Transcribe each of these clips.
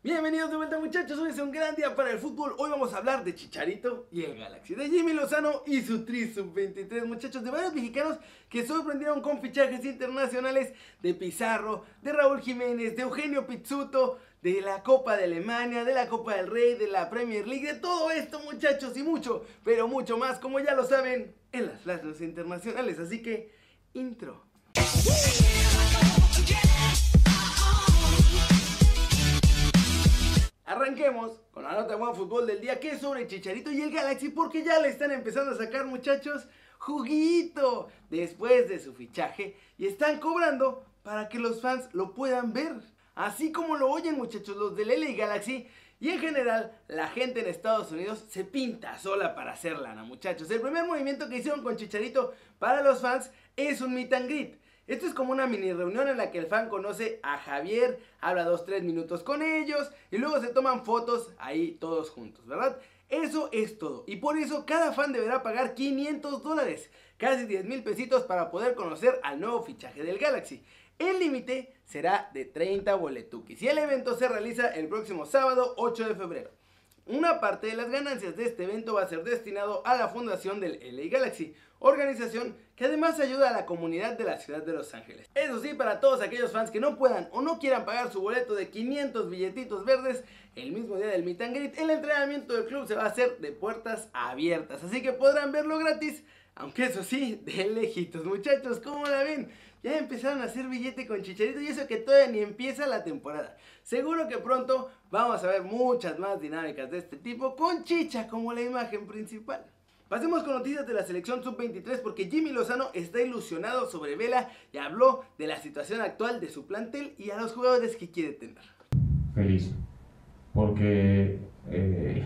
Bienvenidos de vuelta muchachos, hoy es un gran día para el fútbol. Hoy vamos a hablar de Chicharito y el Galaxy De Jimmy Lozano y su Tri Sub-23 Muchachos, de varios mexicanos que sorprendieron con fichajes internacionales De Pizarro, de Raúl Jiménez, de Eugenio Pizzuto De la Copa de Alemania, de la Copa del Rey, de la Premier League De todo esto muchachos y mucho, pero mucho más Como ya lo saben, en las flashes internacionales. Así que, intro Arranquemos con la nota de buen fútbol del día que es sobre Chicharito y el Galaxy porque ya le están empezando a sacar muchachos juguito después de su fichaje y están cobrando para que los fans lo puedan ver. Así como lo oyen muchachos los del LA Galaxy y en general la gente en Estados Unidos se pinta sola para hacer lana muchachos. El primer movimiento que hicieron con Chicharito para los fans es un meet and greet. Esto es como una mini reunión en la que el fan conoce a Javier, habla 2-3 minutos con ellos y luego se toman fotos ahí todos juntos, ¿verdad? Eso es todo. Y por eso cada fan deberá pagar 500 dólares, casi 10 mil pesitos para poder conocer al nuevo fichaje del Galaxy. El límite será de 30 boletuquis y el evento se realiza el próximo sábado 8 de febrero. Una parte de las ganancias de este evento va a ser destinado a la fundación del LA Galaxy, organización que además ayuda a la comunidad de la ciudad de Los Ángeles. Eso sí, para todos aquellos fans que no puedan o no quieran pagar su boleto de 500 billetitos verdes, el mismo día del meet and greet, el entrenamiento del club se va a hacer de puertas abiertas, así que podrán verlo gratis, aunque eso sí, de lejitos. Muchachos, ¿cómo la ven? Ya empezaron a hacer billete con Chicharito y eso que todavía ni empieza la temporada. Seguro que pronto vamos a ver muchas más dinámicas de este tipo con Chicha como la imagen principal. Pasemos con noticias de la selección sub-23 porque Jimmy Lozano está ilusionado sobre Vela y habló de la situación actual de su plantel y a los jugadores que quiere tener. Feliz, porque eh,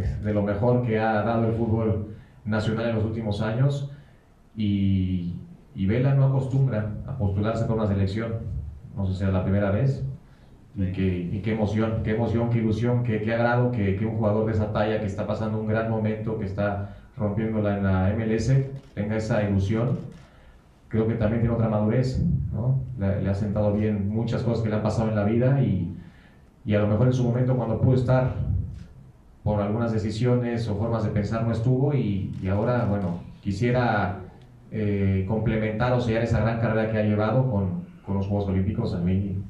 es de lo mejor que ha dado el fútbol nacional en los últimos años y Vela no acostumbra a postularse por una selección. No sé si es la primera vez. Y, qué emoción, qué emoción, qué ilusión, qué, qué agrado que, un jugador de esa talla que está pasando un gran momento, que está rompiéndola en la MLS, tenga esa ilusión. Creo que también tiene otra madurez, ¿no? le, ha sentado bien muchas cosas que le han pasado en la vida y, y a lo mejor en su momento cuando pudo estar por algunas decisiones o formas de pensar no estuvo y, y ahora, bueno, quisiera eh, complementar o sellar esa gran carrera que ha llevado con, con los Juegos Olímpicos a mí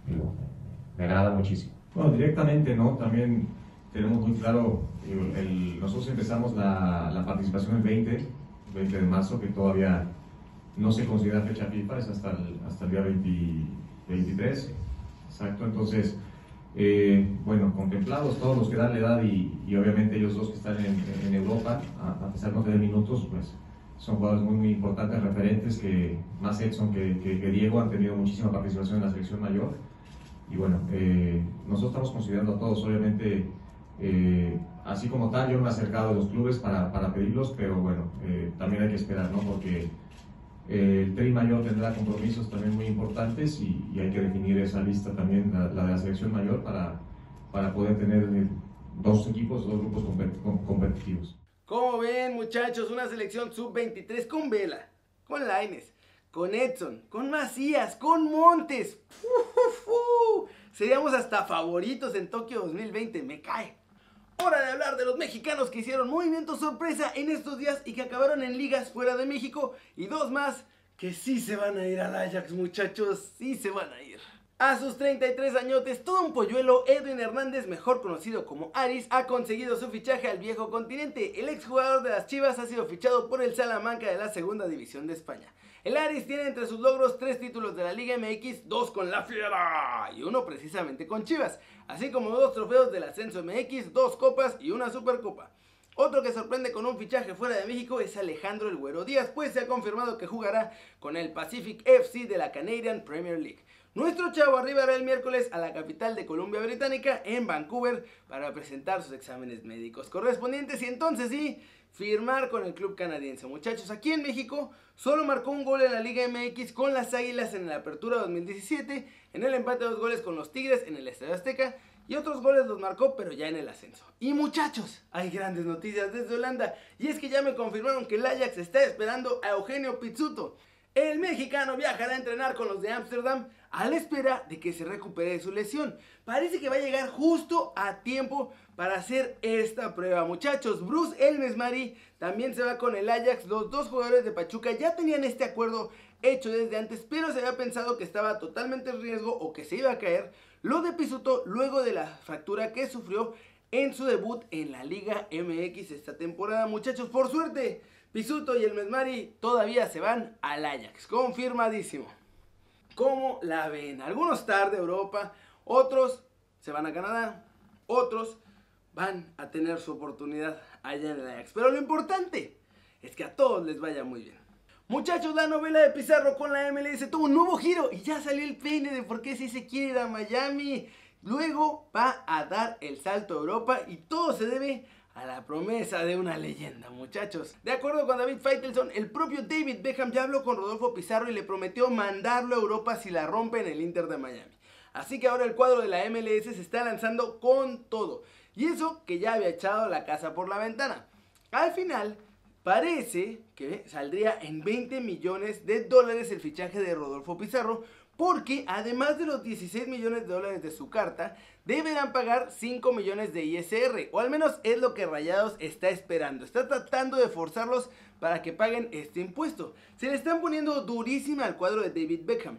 me agrada muchísimo. Bueno, directamente, ¿no? También tenemos muy claro, el, nosotros empezamos la, la, participación el 20, 20 de marzo, que todavía no se considera fecha FIFA, es hasta el, hasta el día 23, exacto, entonces, eh, bueno, contemplados todos los que dan la edad y, y obviamente ellos dos que están en, en Europa, a, a pesar de no tener minutos, pues son jugadores muy, muy importantes, referentes, que más Edson que, que, Diego han tenido muchísima participación en la selección mayor. Y bueno, eh, nosotros estamos considerando a todos, obviamente, eh, así como tal, yo me he acercado a los clubes para, para pedirlos, pero bueno, eh, también hay que esperar, ¿no? Porque el Tri Mayor tendrá compromisos también muy importantes y, hay que definir esa lista también, la, la, de la selección mayor, para, para poder tener dos equipos, dos grupos competitivos. Como ven muchachos, una selección sub-23 con Vela, con Laines, con Edson, con Macías, con Montes. Seríamos hasta favoritos en Tokio 2020, me cae. Hora de hablar de los mexicanos que hicieron movimiento sorpresa en estos días y que acabaron en ligas fuera de México y dos más que sí se van a ir al Ajax muchachos, sí se van a ir. A sus 33 añotes, todo un polluelo, Edwin Hernández, mejor conocido como Aris, ha conseguido su fichaje al viejo continente. El exjugador de las Chivas ha sido fichado por el Salamanca de la segunda división de España. El Aris tiene entre sus logros tres títulos de la Liga MX, dos con la Fiera y uno precisamente con Chivas, así como dos trofeos del Ascenso MX, dos copas y una Supercopa. Otro que sorprende con un fichaje fuera de México es Alejandro El Güero Díaz, pues se ha confirmado que jugará con el Pacific FC de la Canadian Premier League. Nuestro chavo arribará el miércoles a la capital de Columbia Británica, en Vancouver, para presentar sus exámenes médicos correspondientes y entonces sí, firmar con el club canadiense. Muchachos, aquí en México solo marcó un gol en la Liga MX con las Águilas en la Apertura 2017, en el empate de dos goles con los Tigres en el Estadio Azteca y otros goles los marcó pero ya en el ascenso. Y muchachos, hay grandes noticias desde Holanda y es que ya me confirmaron que el Ajax está esperando a Eugenio Pizzuto. El mexicano viajará a entrenar con los de Ámsterdam a la espera de que se recupere de su lesión. Parece que va a llegar justo a tiempo para hacer esta prueba. Muchachos, Bruce Elmes Mari también se va con el Ajax. Los dos jugadores de Pachuca ya tenían este acuerdo hecho desde antes, pero se había pensado que estaba totalmente en riesgo o que se iba a caer. Lo de Pisuto luego de la fractura que sufrió en su debut en la Liga MX esta temporada. Muchachos, por suerte, Pisuto y el Mesmari todavía se van al Ajax. Confirmadísimo. ¿Cómo la ven? Algunos tarde Europa, otros se van a Canadá, otros van a tener su oportunidad allá en el Ajax. Pero lo importante es que a todos les vaya muy bien. Muchachos, la novela de Pizarro con la MLS tuvo un nuevo giro y ya salió el peine de por qué si se quiere ir a Miami. Luego va a dar el salto a Europa y todo se debe a la promesa de una leyenda, muchachos. De acuerdo con David Feitelson, el propio David Beckham ya habló con Rodolfo Pizarro y le prometió mandarlo a Europa si la rompe en el Inter de Miami. Así que ahora el cuadro de la MLS se está lanzando con todo. Y eso que ya había echado la casa por la ventana. Al final, parece que saldría en 20 millones de dólares el fichaje de Rodolfo Pizarro porque además de los 16 millones de dólares de su carta, deberán pagar 5 millones de ISR, o al menos es lo que Rayados está esperando. Está tratando de forzarlos para que paguen este impuesto. Se le están poniendo durísima al cuadro de David Beckham.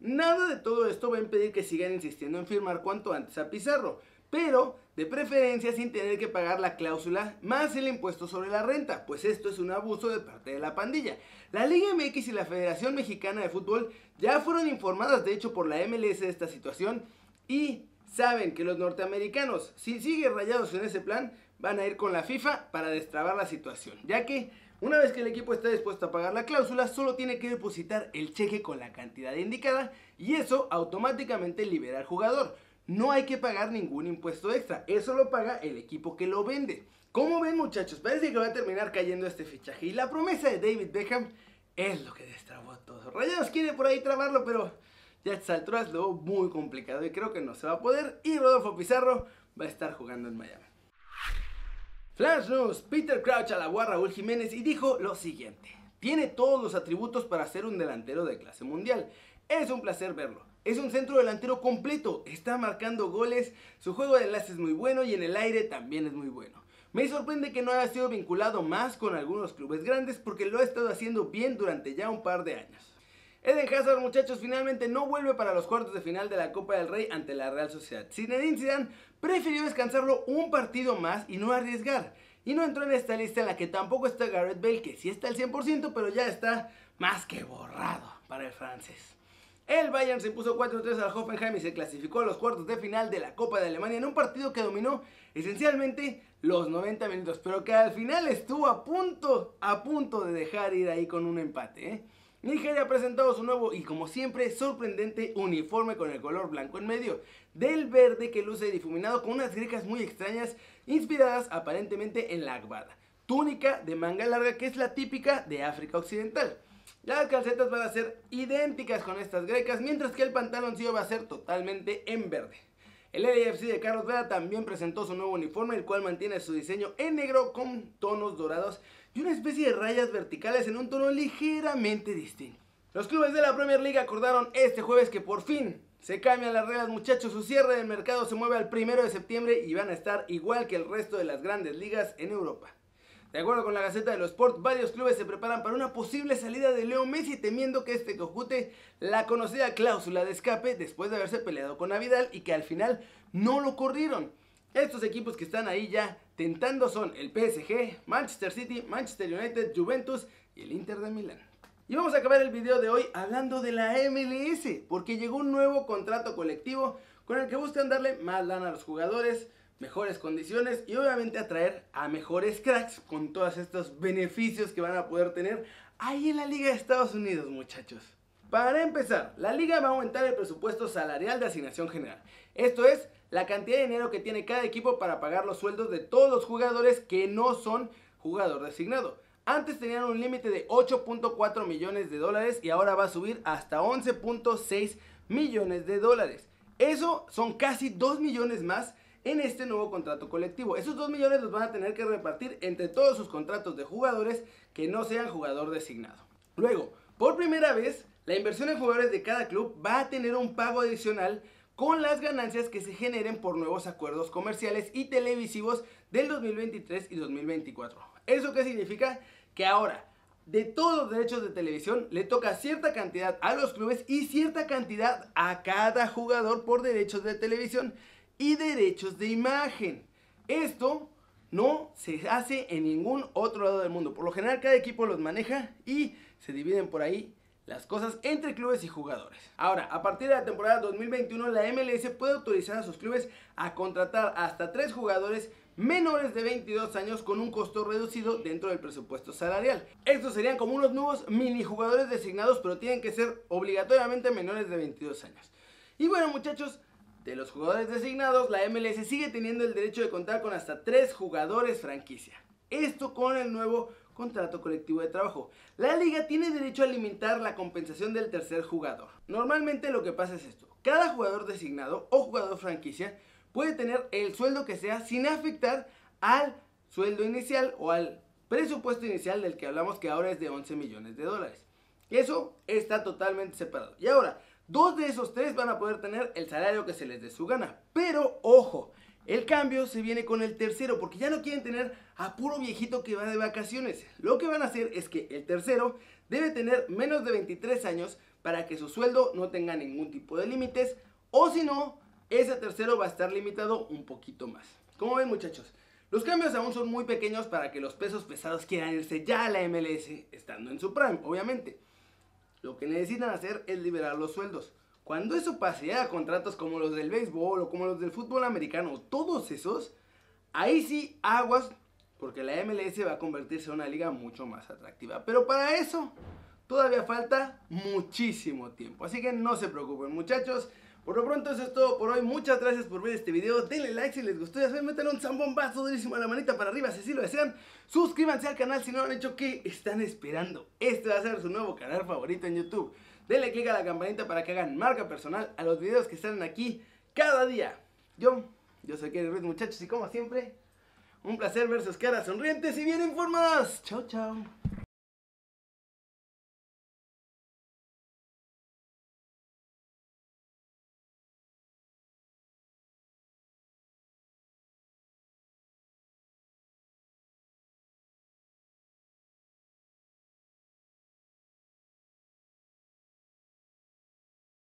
Nada de todo esto va a impedir que sigan insistiendo en firmar cuanto antes a Pizarro, pero de preferencia sin tener que pagar la cláusula más el impuesto sobre la renta, pues esto es un abuso de parte de la pandilla. La Liga MX y la Federación Mexicana de Fútbol ya fueron informadas de hecho por la MLS de esta situación y saben que los norteamericanos, si siguen rayados en ese plan, van a ir con la FIFA para destrabar la situación, ya que una vez que el equipo está dispuesto a pagar la cláusula, solo tiene que depositar el cheque con la cantidad indicada y eso automáticamente libera al jugador no hay que pagar ningún impuesto extra. Eso lo paga el equipo que lo vende. Como ven muchachos, parece que va a terminar cayendo este fichaje. Y la promesa de David Beckham es lo que destrabó todo. Rayados quiere por ahí trabarlo, pero ya a estas alturas muy complicado y creo que no se va a poder. Y Rodolfo Pizarro va a estar jugando en Miami. Flash News, Peter Crouch alabó a Raúl Jiménez y dijo lo siguiente. Tiene todos los atributos para ser un delantero de clase mundial. Es un placer verlo. Es un centro delantero completo, está marcando goles, su juego de enlace es muy bueno y en el aire también es muy bueno. Me sorprende que no haya sido vinculado más con algunos clubes grandes porque lo ha estado haciendo bien durante ya un par de años. Eden Hazard, muchachos, finalmente no vuelve para los cuartos de final de la Copa del Rey ante la Real Sociedad. Zinedine Zidane prefirió descansarlo un partido más y no arriesgar. Y no entró en esta lista en la que tampoco está Gareth Bale, que sí está al 100%, pero ya está más que borrado para el francés. El Bayern se impuso 4-3 al Hoffenheim y se clasificó a los cuartos de final de la Copa de Alemania en un partido que dominó esencialmente los 90 minutos, pero que al final estuvo a punto, a punto de dejar ir ahí con un empate. ¿eh? Nigeria ha presentado su nuevo y como siempre sorprendente uniforme con el color blanco en medio, del verde que luce difuminado con unas grecas muy extrañas inspiradas aparentemente en la agbada. Túnica de manga larga que es la típica de África Occidental. Las calcetas van a ser idénticas con estas grecas, mientras que el pantaloncillo va a ser totalmente en verde. El LAFC de Carlos Vela también presentó su nuevo uniforme, el cual mantiene su diseño en negro con tonos dorados y una especie de rayas verticales en un tono ligeramente distinto. Los clubes de la Premier League acordaron este jueves que por fin se cambian las reglas muchachos, su cierre del mercado se mueve al primero de septiembre y van a estar igual que el resto de las grandes ligas en Europa. De acuerdo con la Gaceta de los Sports, varios clubes se preparan para una posible salida de Leo Messi temiendo que este cojute la conocida cláusula de escape después de haberse peleado con Navidad y que al final no lo corrieron. Estos equipos que están ahí ya tentando son el PSG, Manchester City, Manchester United, Juventus y el Inter de Milán. Y vamos a acabar el video de hoy hablando de la MLS, porque llegó un nuevo contrato colectivo con el que buscan darle más lana a los jugadores, mejores condiciones y obviamente atraer a mejores cracks con todos estos beneficios que van a poder tener ahí en la Liga de Estados Unidos, muchachos. Para empezar, la liga va a aumentar el presupuesto salarial de asignación general. Esto es la cantidad de dinero que tiene cada equipo para pagar los sueldos de todos los jugadores que no son jugador designado. Antes tenían un límite de 8.4 millones de dólares y ahora va a subir hasta 11.6 millones de dólares. Eso son casi 2 millones más en este nuevo contrato colectivo. Esos 2 millones los van a tener que repartir entre todos sus contratos de jugadores que no sean jugador designado. Luego, por primera vez, La inversión en jugadores de cada club va a tener un pago adicional con las ganancias que se generen por nuevos acuerdos comerciales y televisivos del 2023 y 2024. ¿Eso qué significa? Que ahora, de todos los derechos de televisión, le toca cierta cantidad a los clubes y cierta cantidad a cada jugador por derechos de televisión y derechos de imagen. Esto no se hace en ningún otro lado del mundo. Por lo general cada equipo los maneja y se dividen por ahí las cosas entre clubes y jugadores. Ahora, a partir de la temporada 2021, la MLS puede autorizar a sus clubes a contratar hasta tres jugadores menores de 22 años con un costo reducido dentro del presupuesto salarial. Estos serían como unos nuevos mini jugadores designados, pero tienen que ser obligatoriamente menores de 22 años. Y bueno, muchachos, de los jugadores designados, la MLS sigue teniendo el derecho de contar con hasta tres jugadores franquicia. Esto con el nuevo contrato colectivo de trabajo. La liga tiene derecho a limitar la compensación del tercer jugador. Normalmente lo que pasa es esto. Cada jugador designado o jugador franquicia puede tener el sueldo que sea sin afectar al sueldo inicial o al presupuesto inicial del que hablamos que ahora es de 11 millones de dólares. Eso está totalmente separado. Y ahora, dos de esos tres van a poder tener el salario que se les dé su gana. Pero ojo, el cambio se viene con el tercero, porque ya no quieren tener a puro viejito que va de vacaciones. Lo que van a hacer es que el tercero debe tener menos de 23 años para que su sueldo no tenga ningún tipo de límites, o si no, ese tercero va a estar limitado un poquito más. Como ven muchachos, los cambios aún son muy pequeños para que los pesos pesados quieran irse ya a la MLS, estando en su prime, obviamente. Lo que necesitan hacer es liberar los sueldos. Cuando eso pase a contratos como los del béisbol o como los del fútbol americano, todos esos, ahí sí aguas, porque la MLS va a convertirse en una liga mucho más atractiva. Pero para eso todavía falta muchísimo tiempo. Así que no se preocupen muchachos. Por lo pronto eso es todo por hoy. Muchas gracias por ver este video. Denle like si les gustó. Ya saben, metan un zambombazo durísimo a la manita para arriba si así lo desean. Suscríbanse al canal si no lo han hecho. ¿Qué están esperando? Este va a ser su nuevo canal favorito en YouTube. Denle click a la campanita para que hagan marca personal a los videos que salen aquí cada día. Yo, yo soy Kerry Ruiz, muchachos, y como siempre, un placer ver sus caras sonrientes y bien informadas. Chao, chao.